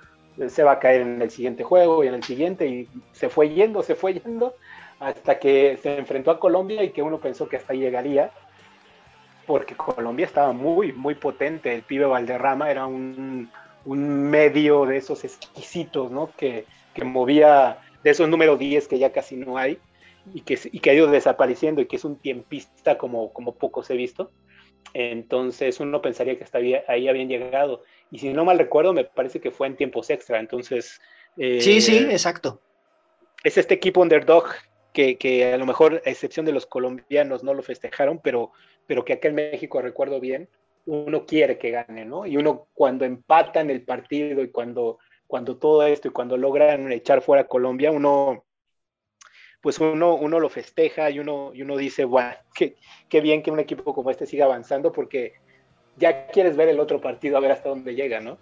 se va a caer en el siguiente juego y en el siguiente y se fue yendo, se fue yendo hasta que se enfrentó a Colombia y que uno pensó que hasta ahí llegaría, porque Colombia estaba muy, muy potente. El pibe Valderrama era un, medio de esos exquisitos, ¿no? Que, movía de esos número 10 que ya casi no hay y que, y que ha ido desapareciendo y que es un tiempista como, como pocos he visto. Entonces uno pensaría que hasta ahí habían llegado. Y si no mal recuerdo, me parece que fue en tiempos extra. Entonces... sí, sí, eh, exacto. Es este equipo underdog que, a lo mejor, a excepción de los colombianos, no lo festejaron, pero, pero que acá en México, recuerdo bien, uno quiere que gane, ¿no? Y uno cuando empatan el partido y cuando, cuando todo esto y cuando logran echar fuera a Colombia, uno, pues uno, uno lo festeja y uno, y uno dice, bueno, qué, qué bien que un equipo como este siga avanzando porque ya quieres ver el otro partido a ver hasta dónde llega, ¿no?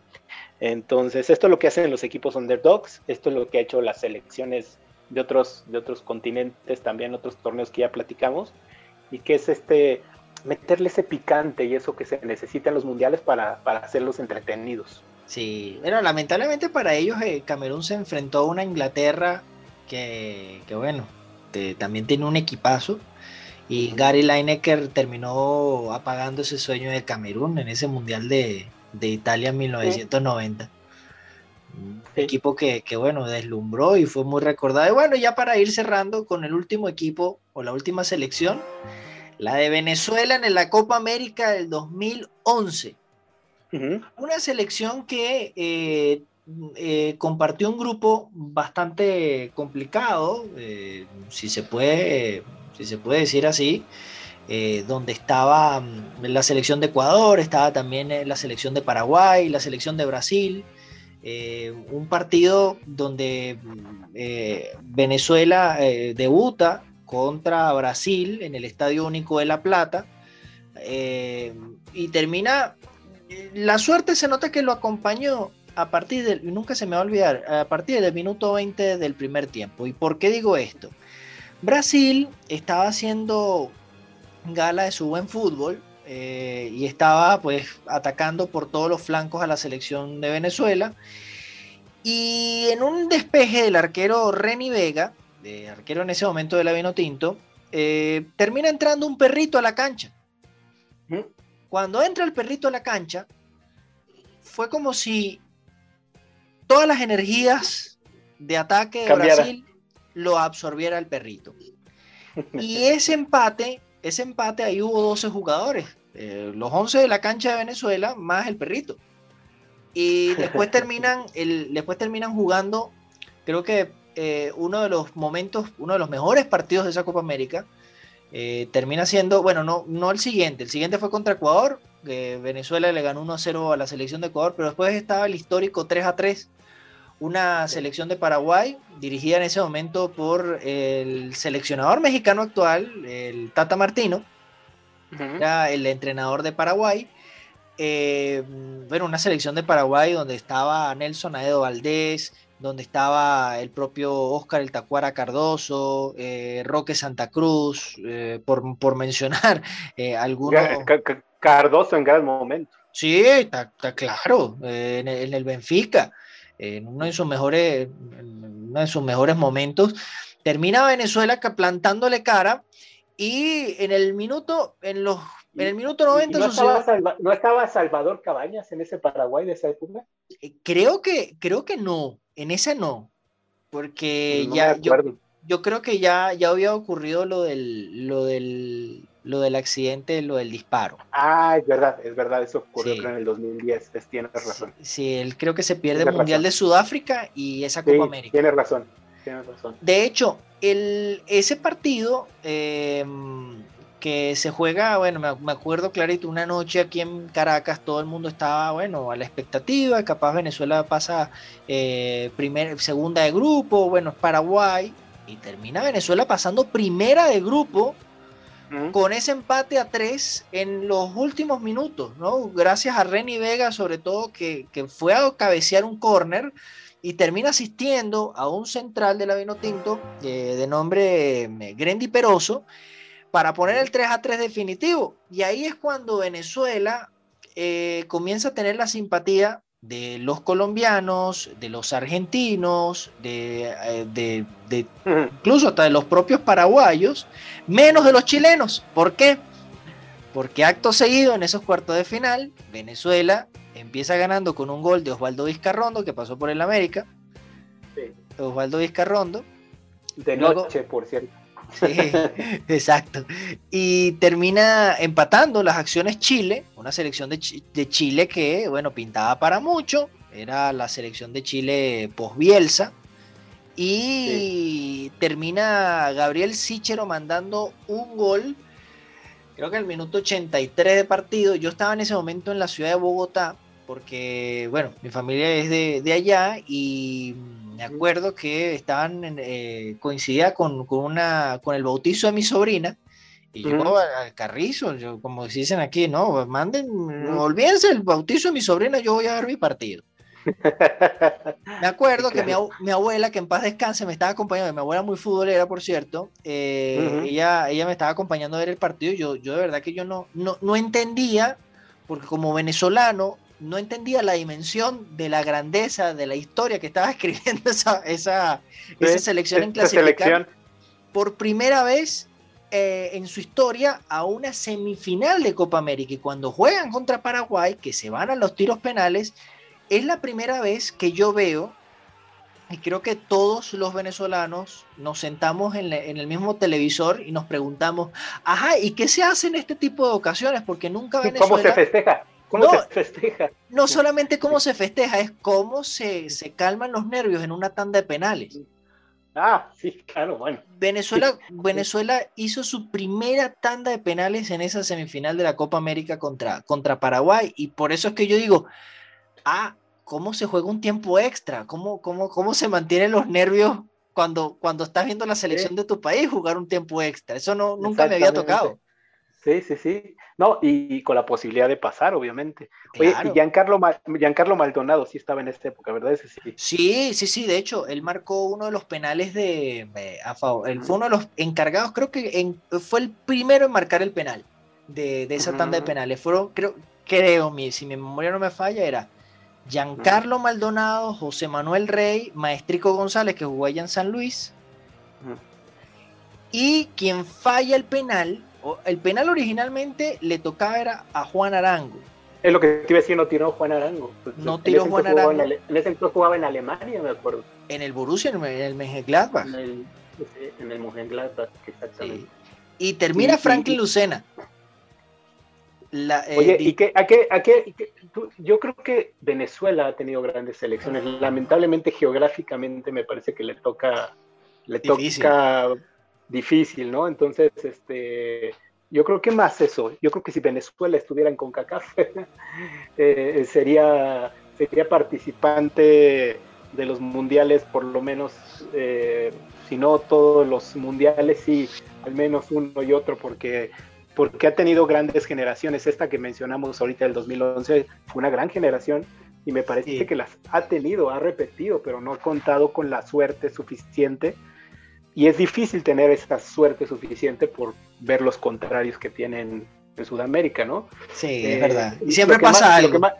Entonces, esto es lo que hacen los equipos underdogs, esto es lo que ha hecho las selecciones de otros, de otros continentes, también otros torneos que ya platicamos, y que es este meterle ese picante y eso que se necesita en los mundiales para, para hacerlos entretenidos. Sí, pero lamentablemente para ellos eh, Camerún se enfrentó a una Inglaterra que, que bueno, también tiene un equipazo. Y Gary Lineker terminó apagando ese sueño de Camerún en ese mundial de, de Italia en 1990. Equipo que, bueno, deslumbró y fue muy recordado. Y bueno, ya para ir cerrando con el último equipo o la última selección, la de Venezuela en la Copa América del 2011. Una selección que eh, eh, compartió un grupo bastante complicado, eh, si, se puede, si se puede decir así, donde estaba mm, la selección de Ecuador, estaba también la selección de Paraguay, la selección de Brasil, eh, un partido donde eh, Venezuela eh, debuta contra Brasil en el Estadio Único de La Plata y termina, la suerte se nota que lo acompañó a partir del, nunca se me va a olvidar, a partir del minuto 20 del primer tiempo. ¿Y por qué digo esto? Brasil estaba haciendo gala de su buen fútbol, eh, y estaba pues atacando por todos los flancos a la selección de Venezuela. Y en un despeje del arquero Reni Vega, de arquero en ese momento de la Vino Tinto, eh, termina entrando un perrito a la cancha. Cuando entra el perrito a la cancha, fue como si todas las energías de ataque de Brasil lo absorbiera el perrito. Y ese empate ese empate ahí hubo 12 jugadores, eh, los 11 de la cancha de Venezuela más el perrito. Y después terminan, el, después terminan jugando, creo que eh, uno de los momentos, uno de los mejores partidos de esa Copa América. Eh, termina siendo, bueno, no, no el siguiente, el siguiente fue contra Ecuador, que Venezuela le ganó 1 a 0 a la selección de Ecuador, pero después estaba el histórico 3 a 3, una selección de Paraguay, dirigida en ese momento por el seleccionador mexicano actual, el Tata Martino, era el entrenador de Paraguay. Eh, bueno, una selección de Paraguay donde estaba Nelson Aedo Valdés, donde estaba el propio Oscar El Tacuara Cardoso, eh, Roque Santa Cruz, eh, por, mencionar algunos. Cardoso en gran momento. Sí, está, claro, en, el Benfica, en uno de sus mejores, en uno de sus mejores momentos. Termina Venezuela plantándole cara y en el minuto, en los en el minuto 90 no, estaba ¿No estaba Salvador Cabañas en ese Paraguay de esa época? Eh, creo que, creo que no, en ese no, porque ya yo, yo, creo que ya, ya había ocurrido lo del, lo del, lo del accidente, lo del disparo. Ah, es verdad, es verdad, eso ocurrió en el 2010, tienes razón. Sí, él creo que se pierde el Mundial de Sudáfrica y esa Copa América. Tienes razón, tienes razón. De hecho, el, ese partido... Eh, que se juega, bueno, me, acuerdo clarito, una noche aquí en Caracas todo el mundo estaba, bueno, a la expectativa, capaz Venezuela pasa eh, primer, segunda de grupo, bueno, es Paraguay, y termina Venezuela pasando primera de grupo con ese empate a tres en los últimos minutos, ¿no? Gracias a Renny Vega, sobre todo, que, fue a cabecear un córner y termina asistiendo a un central de la Vinotinto eh, de nombre eh, Grendi Peroso, para poner el 3 a 3 definitivo. Y ahí es cuando Venezuela eh, comienza a tener la simpatía de los colombianos, de los argentinos, de, eh, incluso hasta de los propios paraguayos, menos de los chilenos. ¿Por qué? Porque acto seguido en esos cuartos de final, Venezuela empieza ganando con un gol de Osvaldo Vizcarrondo, que pasó por el América. Osvaldo Vizcarrondo. De noche, por cierto. Sí, exacto. Y termina empatando las acciones Chile, una selección de, Chile que, bueno, pintaba para mucho. Era la selección de Chile post-Bielsa. Y termina Gabriel Sichero mandando un gol, creo que el minuto 83 de partido. Yo estaba en ese momento en la ciudad de Bogotá, porque, bueno, mi familia es de, de allá y me acuerdo que estaban, eh, coincidía con, con, una, con el bautizo de mi sobrina, y yo al carrizo, yo, como dicen aquí, no, manden, olvídense el bautizo de mi sobrina, yo voy a ver mi partido. me acuerdo que mi, mi, abuela, que en paz descanse, me estaba acompañando, mi abuela muy futbolera, por cierto, eh, ella, ella me estaba acompañando a ver el partido, yo, yo de verdad que yo no, no, no entendía, porque como venezolano, no entendía la dimensión de la grandeza de la historia que estaba escribiendo esa, esa, selección en clasificar por primera vez eh, en su historia a una semifinal de Copa América. Y cuando juegan contra Paraguay, que se van a los tiros penales, es la primera vez que yo veo, y creo que todos los venezolanos nos sentamos en, en el mismo televisor y nos preguntamos, ajá, ¿y qué se hace en este tipo de ocasiones? Porque nunca Venezuela... ¿Cómo se festeja? ¿Cómo no, se festeja? No solamente cómo se festeja, es cómo se, se, calman los nervios en una tanda de penales. Ah, sí, claro, bueno. Venezuela, Venezuela hizo su primera tanda de penales en esa semifinal de la Copa América contra, contra Paraguay. Y por eso es que yo digo, ah, ¿cómo se juega un tiempo extra? ¿Cómo, cómo, cómo se mantienen los nervios cuando, cuando estás viendo la selección de tu país jugar un tiempo extra? Eso no, nunca me había tocado. Sí, sí, sí. No, y, con la posibilidad de pasar, obviamente. Oye, y Giancarlo, Giancarlo Maldonado sí estaba en esta época, ¿verdad? Ese sí. sí, sí, sí. De hecho, él marcó uno de los penales de. a favor. Él fue uno de los encargados, creo que fue el primero en marcar el penal de, esa tanda de penales. Fueron, creo, creo, si mi memoria no me falla, era Giancarlo Maldonado, José Manuel Rey, Maestrico González, que jugó allá en San Luis. Y quien falla el penal el penal originalmente le tocaba era a Juan Arango. Es lo que te iba a decir, no tiró Juan Arango. Pues, no tiró Juan Arango. En, ese entonces jugaba en Alemania, me acuerdo. En el Borussia, en el Mönchengladbach. En el, en Mönchengladbach, exactamente. Y termina Franklin Lucena. Eh, Oye, ¿y qué, a qué, a qué, yo creo que Venezuela ha tenido grandes selecciones. Lamentablemente, geográficamente, me parece que le toca, le difícil. toca difícil, ¿no? Entonces, este, yo creo que más eso. Yo creo que si Venezuela estuviera en CONCACAF, eh, sería, sería participante de los mundiales, por lo menos, eh, si no todos los mundiales, sí, al menos uno y otro, porque porque ha tenido grandes generaciones. Esta que mencionamos ahorita del 2011 fue una gran generación y me parece que las ha tenido, ha repetido, pero no ha contado con la suerte suficiente. Y es difícil tener esa suerte suficiente por ver los contrarios que tienen en Sudamérica, ¿no? Sí, es verdad. Y siempre pasa algo. Lo que, más,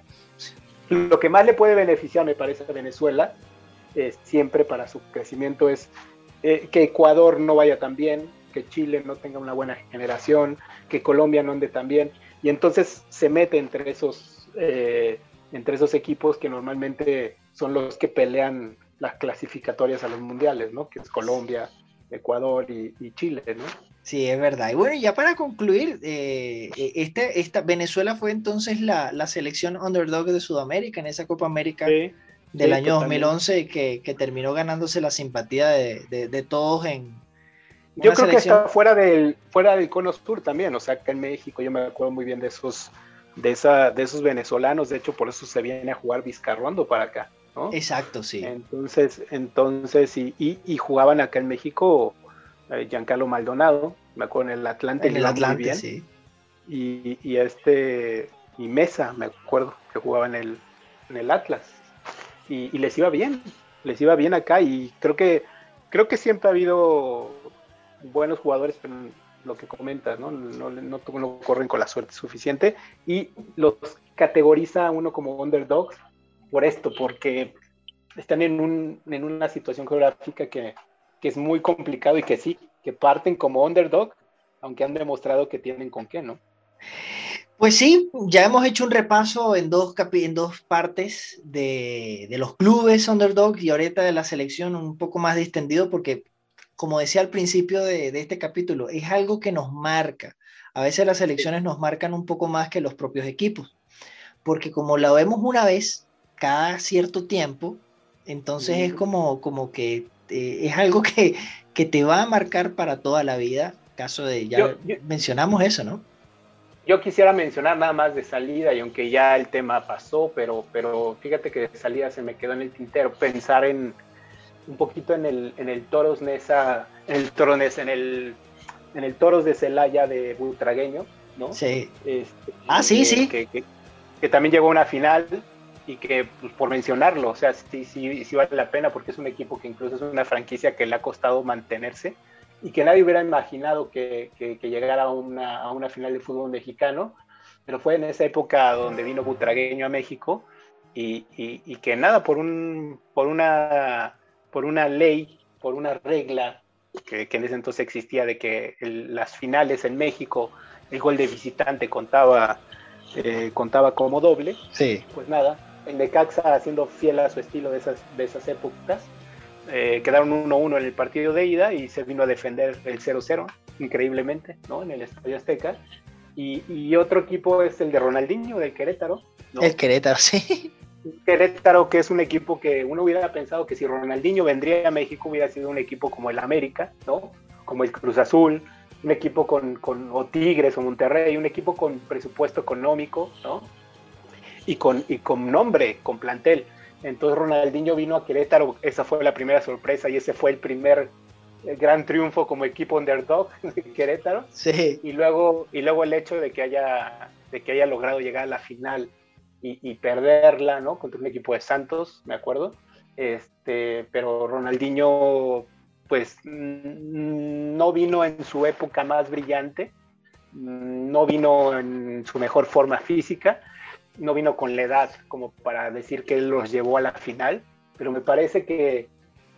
lo que, más, le puede beneficiar, me parece, a Venezuela, siempre para su crecimiento, es eh, que Ecuador no vaya tan bien, que Chile no tenga una buena generación, que Colombia no ande tan bien, y entonces se mete entre esos, eh, entre esos equipos que normalmente son los que pelean las clasificatorias a los mundiales, ¿no? Que es Colombia, Ecuador y, Chile, ¿no? Sí, es verdad. Y bueno, ya para concluir, eh, este, esta, Venezuela fue entonces la, selección underdog de Sudamérica en esa Copa América del año 2011 que, que, terminó ganándose la simpatía de todos en, yo creo que está fuera del, fuera del cono sur también, o sea, acá en México yo me acuerdo muy bien de esos, de esa, de esos venezolanos, de hecho por eso se viene a jugar Vizcarrondo para acá, ¿no? Exacto, sí. Entonces, entonces, y, y, jugaban acá en México eh, Giancarlo Maldonado, me acuerdo en el Atlante. En el Atlante, sí. Y, y, este, y Mesa, me acuerdo, que jugaba en el, en el Atlas. Y, y les iba bien, les iba bien acá y creo que, creo que siempre ha habido buenos jugadores, pero lo que comentas, ¿no? No, no, corren con la suerte suficiente y los categoriza a uno como underdogs por esto, porque están en, un, en una situación geográfica que, que, es muy complicado y que sí, que parten como underdog, aunque han demostrado que tienen con qué, ¿no? Pues sí, ya hemos hecho un repaso en dos, en dos partes de, de los clubes underdog y ahorita de la selección un poco más distendido porque como decía al principio de, este capítulo, es algo que nos marca. A veces las elecciones nos marcan un poco más que los propios equipos, porque como la vemos una vez cada cierto tiempo, entonces es como, como que eh, es algo que, que, te va a marcar para toda la vida. Caso de, ya mencionamos eso, ¿no? Yo quisiera mencionar nada más de salida, y aunque ya el tema pasó, pero, pero fíjate que de salida se me quedó en el tintero pensar en, un poquito en el, en el Toros Nesa, en el Toros en el, en el Toros de Celaya de Butragueño, ¿no? Sí. Este, ah, sí, sí. Que, que, también llegó a una final y que, pues, por mencionarlo, o sea, sí, sí, sí vale la pena porque es un equipo que incluso es una franquicia que le ha costado mantenerse y que nadie hubiera imaginado que, que, llegara a una, a una final de fútbol mexicano, pero fue en esa época donde vino Butragueño a México y, y, y que nada, por, un, por una por una ley, por una regla que, en ese entonces existía de que las finales en México, el gol de visitante contaba, eh, contaba como doble. Sí. Pues nada, el Necaxa, haciendo fiel a su estilo de esas, de esas épocas, eh, quedaron 1-1 en el partido de ida y se vino a defender el 0-0, increíblemente, ¿no? En el Estadio Azteca. Y, y, otro equipo es el de Ronaldinho, del Querétaro. El Querétaro, sí. Querétaro, que es un equipo que uno hubiera pensado que si Ronaldinho vendría a México hubiera sido un equipo como el América, ¿no? Como el Cruz Azul, un equipo con, con o Tigres o Monterrey, un equipo con presupuesto económico, ¿no? Y con, y con nombre, con plantel. Entonces Ronaldinho vino a Querétaro, esa fue la primera sorpresa y ese fue el primer eh, gran triunfo como equipo underdog de Querétaro. Sí. Y luego, y luego el hecho de que haya, de que haya logrado llegar a la final y, perderla, ¿no? Contra un equipo de Santos, me acuerdo. Este, pero Ronaldinho, pues, mm, no vino en su época más brillante, mm, no vino en su mejor forma física, no vino con la edad como para decir que él los llevó a la final, pero me parece que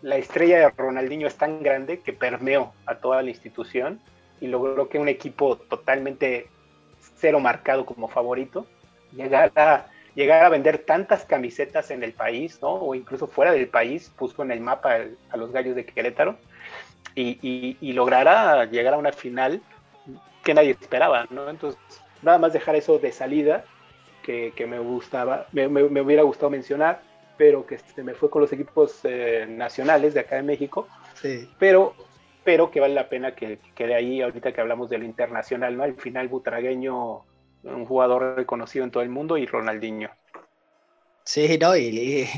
la estrella de Ronaldinho es tan grande que permeó a toda la institución y logró que un equipo totalmente cero marcado como favorito llegara llegar a vender tantas camisetas en el país, ¿no? O incluso fuera del país, puso en el mapa a los gallos de Querétaro y, y, lograra llegar a una final que nadie esperaba, ¿no? Entonces, nada más dejar eso de salida, que, que me gustaba, me, me, me, hubiera gustado mencionar, pero que se me fue con los equipos eh, nacionales de acá de México. Sí. Pero, pero que vale la pena que, que quede ahí ahorita que hablamos de lo internacional, ¿no? Al final butragueño, un jugador reconocido en todo el mundo y Ronaldinho. Sí, no, y, y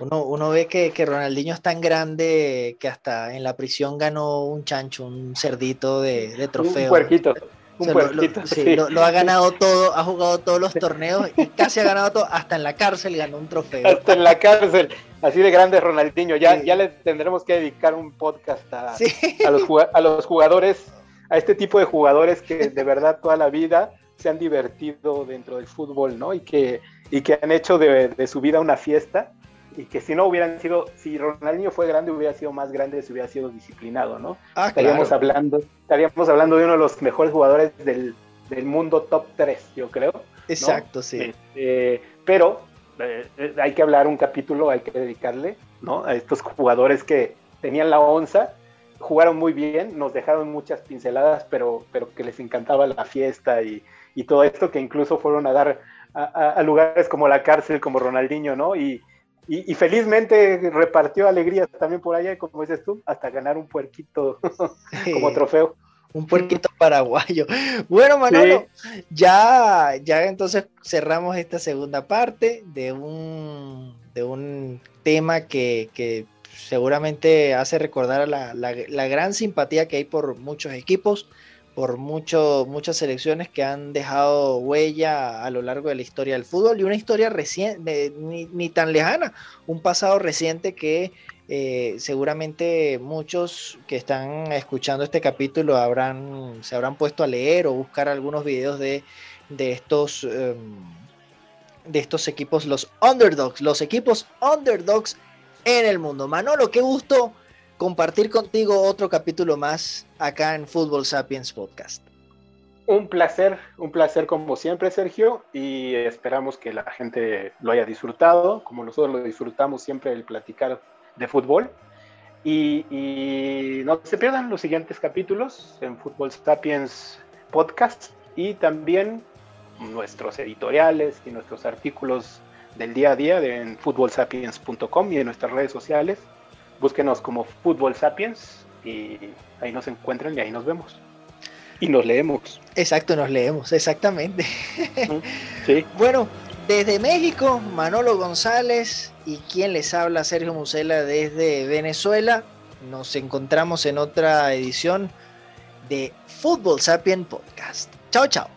uno, uno, ve que, que, Ronaldinho es tan grande que hasta en la prisión ganó un chancho, un cerdito de, de trofeo. Un puerquito. Un o sea, lo, lo, sí, sí. lo, lo, ha ganado todo, ha jugado todos los torneos y casi ha ganado todo, hasta en la cárcel ganó un trofeo. Hasta en la cárcel, así de grande Ronaldinho. Ya, sí. ya le tendremos que dedicar un podcast a, a, los, a los jugadores, a este tipo de jugadores que de verdad toda la vida se han divertido dentro del fútbol, ¿no? Y que, y que han hecho de, de su vida una fiesta y que si no hubieran sido, si Ronaldinho fue grande, hubiera sido más grande si hubiera sido disciplinado, ¿no? Ah, estaríamos, claro. hablando, estaríamos hablando de uno de los mejores jugadores del, del mundo top 3, yo creo. Exacto, ¿no? sí. Eh, pero eh, hay que hablar un capítulo, hay que dedicarle, ¿no? A estos jugadores que tenían la onza, jugaron muy bien, nos dejaron muchas pinceladas, pero, pero que les encantaba la fiesta y, y todo esto, que incluso fueron a dar a, a, a lugares como la cárcel, como Ronaldinho, ¿no? Y, y, y, felizmente repartió alegrías también por allá, como dices tú, hasta ganar un puerquito como trofeo. Un puerquito paraguayo. Bueno, Manolo, sí. ya, ya entonces cerramos esta segunda parte de un, de un tema que, que seguramente hace recordar la, la, la gran simpatía que hay por muchos equipos por mucho, muchas selecciones que han dejado huella a lo largo de la historia del fútbol y una historia reciente, ni, tan lejana, un pasado reciente que eh, seguramente muchos que están escuchando este capítulo habrán, se habrán puesto a leer o buscar algunos videos de, de estos, um, de estos equipos, los underdogs, los equipos underdogs en el mundo. Manolo, qué gusto compartir contigo otro capítulo más acá en Fútbol Sapiens Podcast. Un placer, un placer como siempre, Sergio, y esperamos que la gente lo haya disfrutado, como nosotros lo disfrutamos siempre el platicar de fútbol. Y, y no se pierdan los siguientes capítulos en Fútbol Sapiens Podcast y también nuestros editoriales y nuestros artículos del día a día en futbolsapiens.com y en nuestras redes sociales búsquenos como Fútbol Sapiens y ahí nos encuentran y ahí nos vemos. Y nos leemos. Exacto, nos leemos, exactamente. Sí. bueno, desde México, Manolo González y quien les habla, Sergio Musela, desde Venezuela. Nos encontramos en otra edición de Fútbol Sapien Podcast. Chao, chao.